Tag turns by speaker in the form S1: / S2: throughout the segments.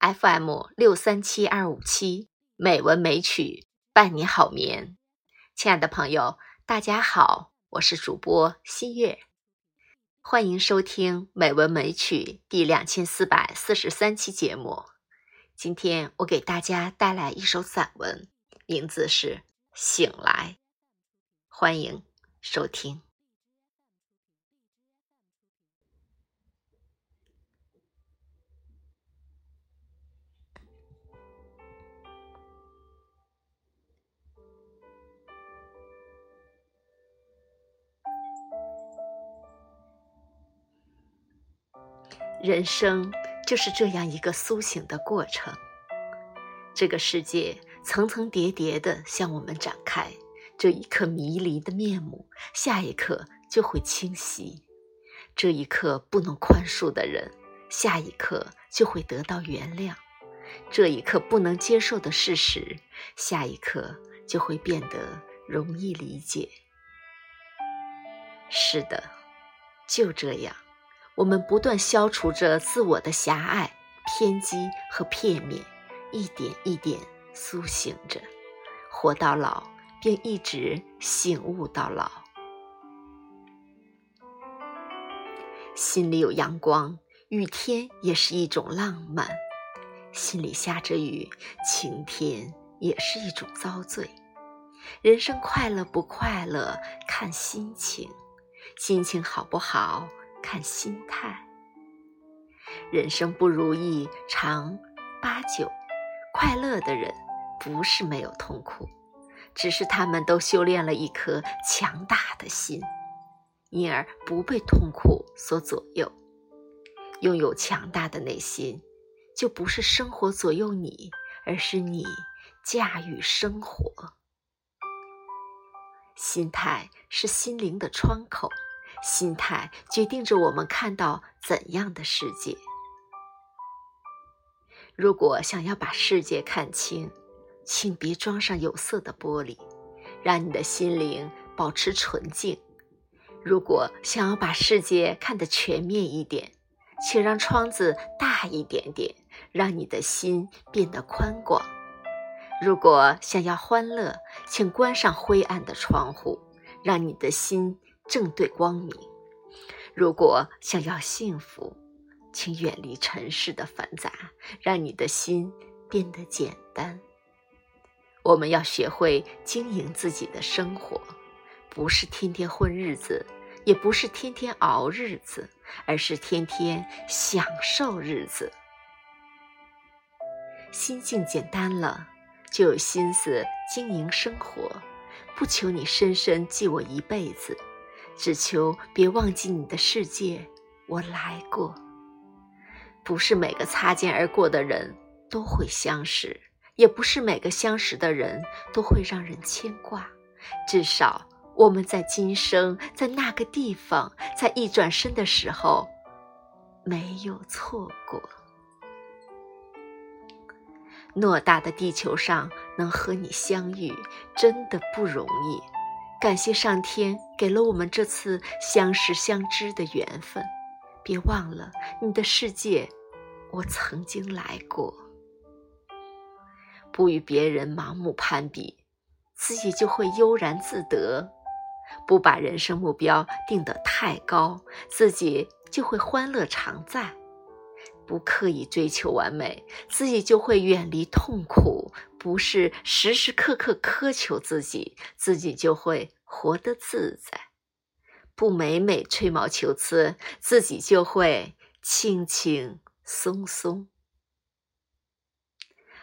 S1: FM 六三七二五七美文美曲伴你好眠。亲爱的朋友，大家好，我是主播新月，欢迎收听《美文美曲》第两千四百四十三期节目。今天我给大家带来一首散文，名字是《醒来》，欢迎收听。人生就是这样一个苏醒的过程。这个世界层层叠叠地向我们展开，这一刻迷离的面目，下一刻就会清晰；这一刻不能宽恕的人，下一刻就会得到原谅；这一刻不能接受的事实，下一刻就会变得容易理解。是的，就这样。我们不断消除着自我的狭隘、偏激和片面，一点一点苏醒着，活到老，便一直醒悟到老。心里有阳光，雨天也是一种浪漫；心里下着雨，晴天也是一种遭罪。人生快乐不快乐，看心情；心情好不好？看心态，人生不如意常八九，快乐的人不是没有痛苦，只是他们都修炼了一颗强大的心，因而不被痛苦所左右。拥有强大的内心，就不是生活左右你，而是你驾驭生活。心态是心灵的窗口。心态决定着我们看到怎样的世界。如果想要把世界看清，请别装上有色的玻璃，让你的心灵保持纯净；如果想要把世界看得全面一点，请让窗子大一点点，让你的心变得宽广；如果想要欢乐，请关上灰暗的窗户，让你的心。正对光明。如果想要幸福，请远离尘世的繁杂，让你的心变得简单。我们要学会经营自己的生活，不是天天混日子，也不是天天熬日子，而是天天享受日子。心境简单了，就有心思经营生活。不求你深深记我一辈子。只求别忘记你的世界，我来过。不是每个擦肩而过的人都会相识，也不是每个相识的人都会让人牵挂。至少我们在今生，在那个地方，在一转身的时候，没有错过。偌大的地球上，能和你相遇，真的不容易。感谢上天给了我们这次相识相知的缘分，别忘了你的世界，我曾经来过。不与别人盲目攀比，自己就会悠然自得；不把人生目标定得太高，自己就会欢乐常在；不刻意追求完美，自己就会远离痛苦。不是时时刻刻苛求自己，自己就会活得自在；不每每吹毛求疵，自己就会轻轻松松。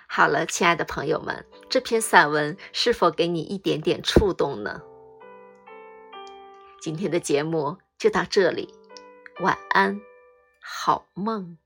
S1: 好了，亲爱的朋友们，这篇散文是否给你一点点触动呢？今天的节目就到这里，晚安，好梦。